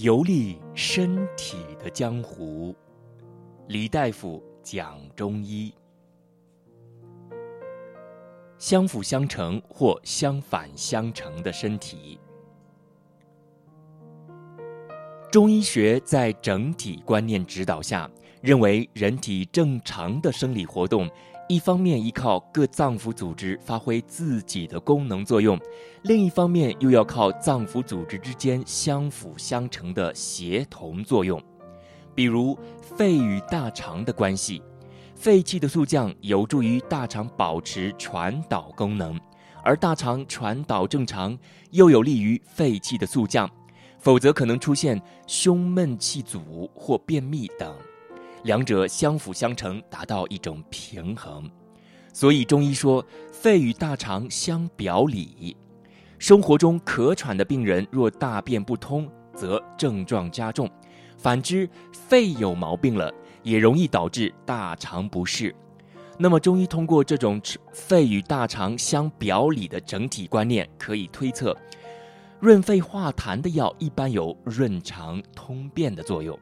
游历身体的江湖，李大夫讲中医。相辅相成或相反相成的身体，中医学在整体观念指导下，认为人体正常的生理活动。一方面依靠各脏腑组织发挥自己的功能作用，另一方面又要靠脏腑组织之间相辅相成的协同作用。比如肺与大肠的关系，肺气的速降有助于大肠保持传导功能，而大肠传导正常又有利于肺气的速降，否则可能出现胸闷气阻或便秘等。两者相辅相成，达到一种平衡。所以中医说，肺与大肠相表里。生活中咳喘的病人，若大便不通，则症状加重；反之，肺有毛病了，也容易导致大肠不适。那么，中医通过这种肺与大肠相表里的整体观念，可以推测，润肺化痰的药一般有润肠通便的作用。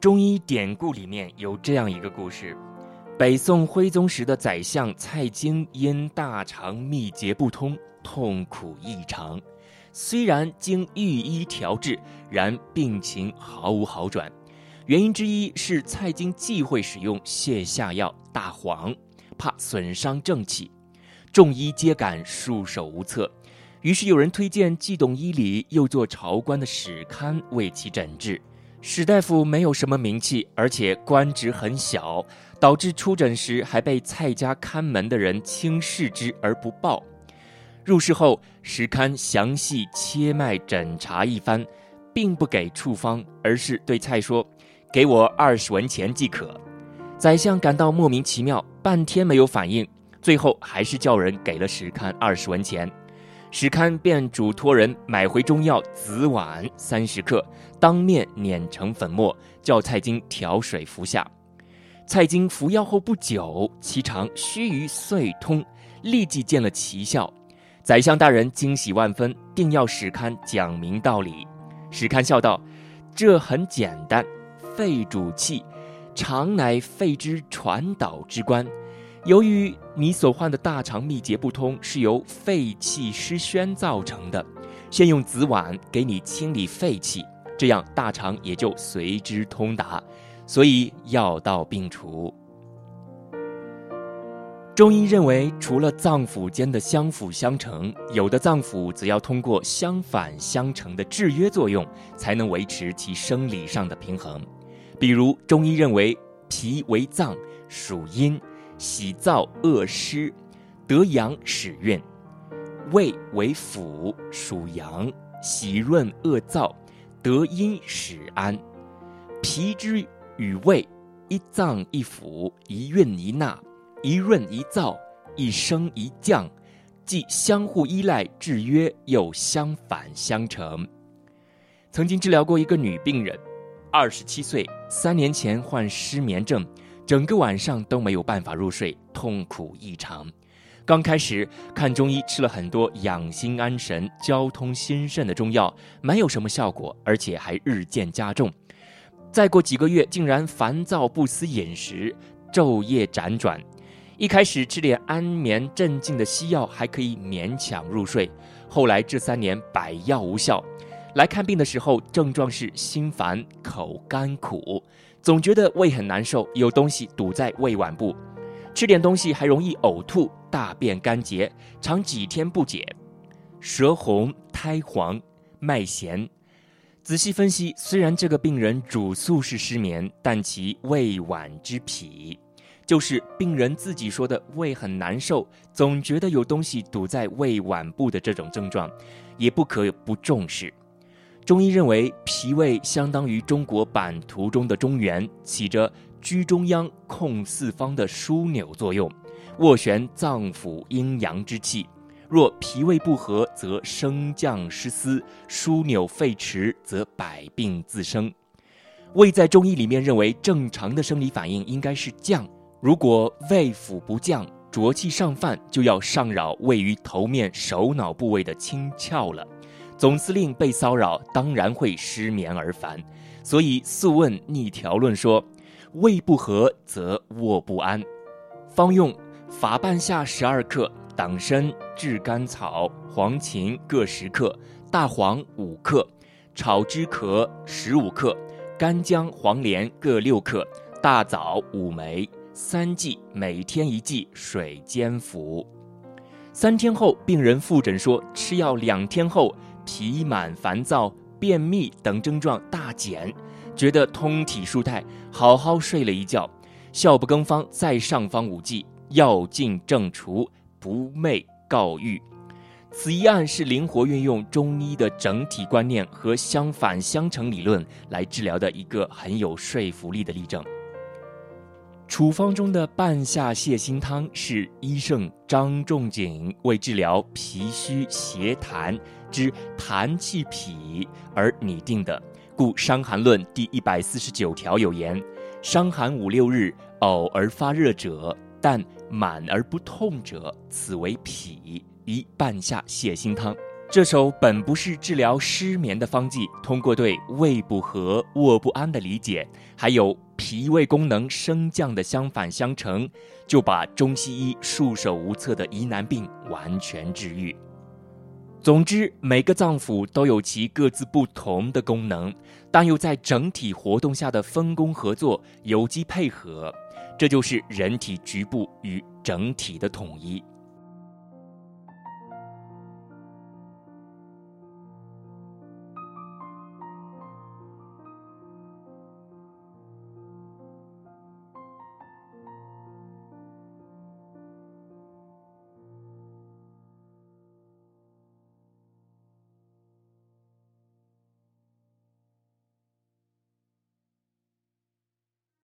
中医典故里面有这样一个故事：北宋徽宗时的宰相蔡京因大肠秘结不通，痛苦异常。虽然经御医调治，然病情毫无好转。原因之一是蔡京忌讳使用泻下药大黄，怕损伤正气。众医皆感束手无策，于是有人推荐既懂医理又做朝官的史堪为其诊治。史大夫没有什么名气，而且官职很小，导致出诊时还被蔡家看门的人轻视之而不报。入室后，史堪详细切脉诊查一番，并不给处方，而是对蔡说：“给我二十文钱即可。”宰相感到莫名其妙，半天没有反应，最后还是叫人给了史堪二十文钱。史堪便嘱托人买回中药紫菀三十克，当面碾成粉末，叫蔡京调水服下。蔡京服药后不久，其肠须臾遂通，立即见了奇效。宰相大人惊喜万分，定要史堪讲明道理。史堪笑道：“这很简单，肺主气，肠乃肺之传导之官。”由于你所患的大肠秘结不通是由肺气失宣造成的，先用紫碗给你清理肺气，这样大肠也就随之通达，所以药到病除。中医认为，除了脏腑间的相辅相成，有的脏腑则要通过相反相成的制约作用，才能维持其生理上的平衡。比如，中医认为脾为脏，属阴。喜燥恶湿，得阳使运；胃为腑，属阳，喜润恶燥，得阴使安。脾之与胃，一脏一腑，一运一纳，一润一燥，一升一降，既相互依赖制约，又相反相成。曾经治疗过一个女病人，二十七岁，三年前患失眠症。整个晚上都没有办法入睡，痛苦异常。刚开始看中医，吃了很多养心安神、交通心肾的中药，没有什么效果，而且还日渐加重。再过几个月，竟然烦躁不思饮食，昼夜辗转。一开始吃点安眠镇静的西药，还可以勉强入睡。后来这三年百药无效，来看病的时候，症状是心烦、口干苦。总觉得胃很难受，有东西堵在胃脘部，吃点东西还容易呕吐，大便干结，常几天不解，舌红苔黄，脉弦。仔细分析，虽然这个病人主诉是失眠，但其胃脘之脾，就是病人自己说的胃很难受，总觉得有东西堵在胃脘部的这种症状，也不可不重视。中医认为，脾胃相当于中国版图中的中原，起着居中央、控四方的枢纽作用，斡旋脏腑阴阳之气。若脾胃不和，则升降失司；枢纽废弛，则百病自生。胃在中医里面认为，正常的生理反应应该是降。如果胃腑不降，浊气上犯，就要上扰位于头面首脑部位的清窍了。总司令被骚扰，当然会失眠而烦。所以《素问·逆条论》说：“胃不和则卧不安。”方用法半夏十二克、党参、炙甘草、黄芩各十克、大黄五克、炒汁壳十五克、干姜、黄连各六克、大枣五枚，三剂，每天一剂，水煎服。三天后，病人复诊说，吃药两天后。脾满、烦躁、便秘等症状大减，觉得通体舒泰，好好睡了一觉。笑不更方，在上方五剂，药尽正除，不寐告愈。此一案是灵活运用中医的整体观念和相反相成理论来治疗的一个很有说服力的例证。处方中的半夏泻心汤是医圣张仲景为治疗脾虚邪痰。之痰气痞而拟定的，故《伤寒论》第一百四十九条有言：“伤寒五六日，呕而发热者，但满而不痛者，此为痞，宜半夏泻心汤。”这首本不是治疗失眠的方剂，通过对胃不和、卧不安的理解，还有脾胃功能升降的相反相成，就把中西医束手无策的疑难病完全治愈。总之，每个脏腑都有其各自不同的功能，但又在整体活动下的分工合作、有机配合，这就是人体局部与整体的统一。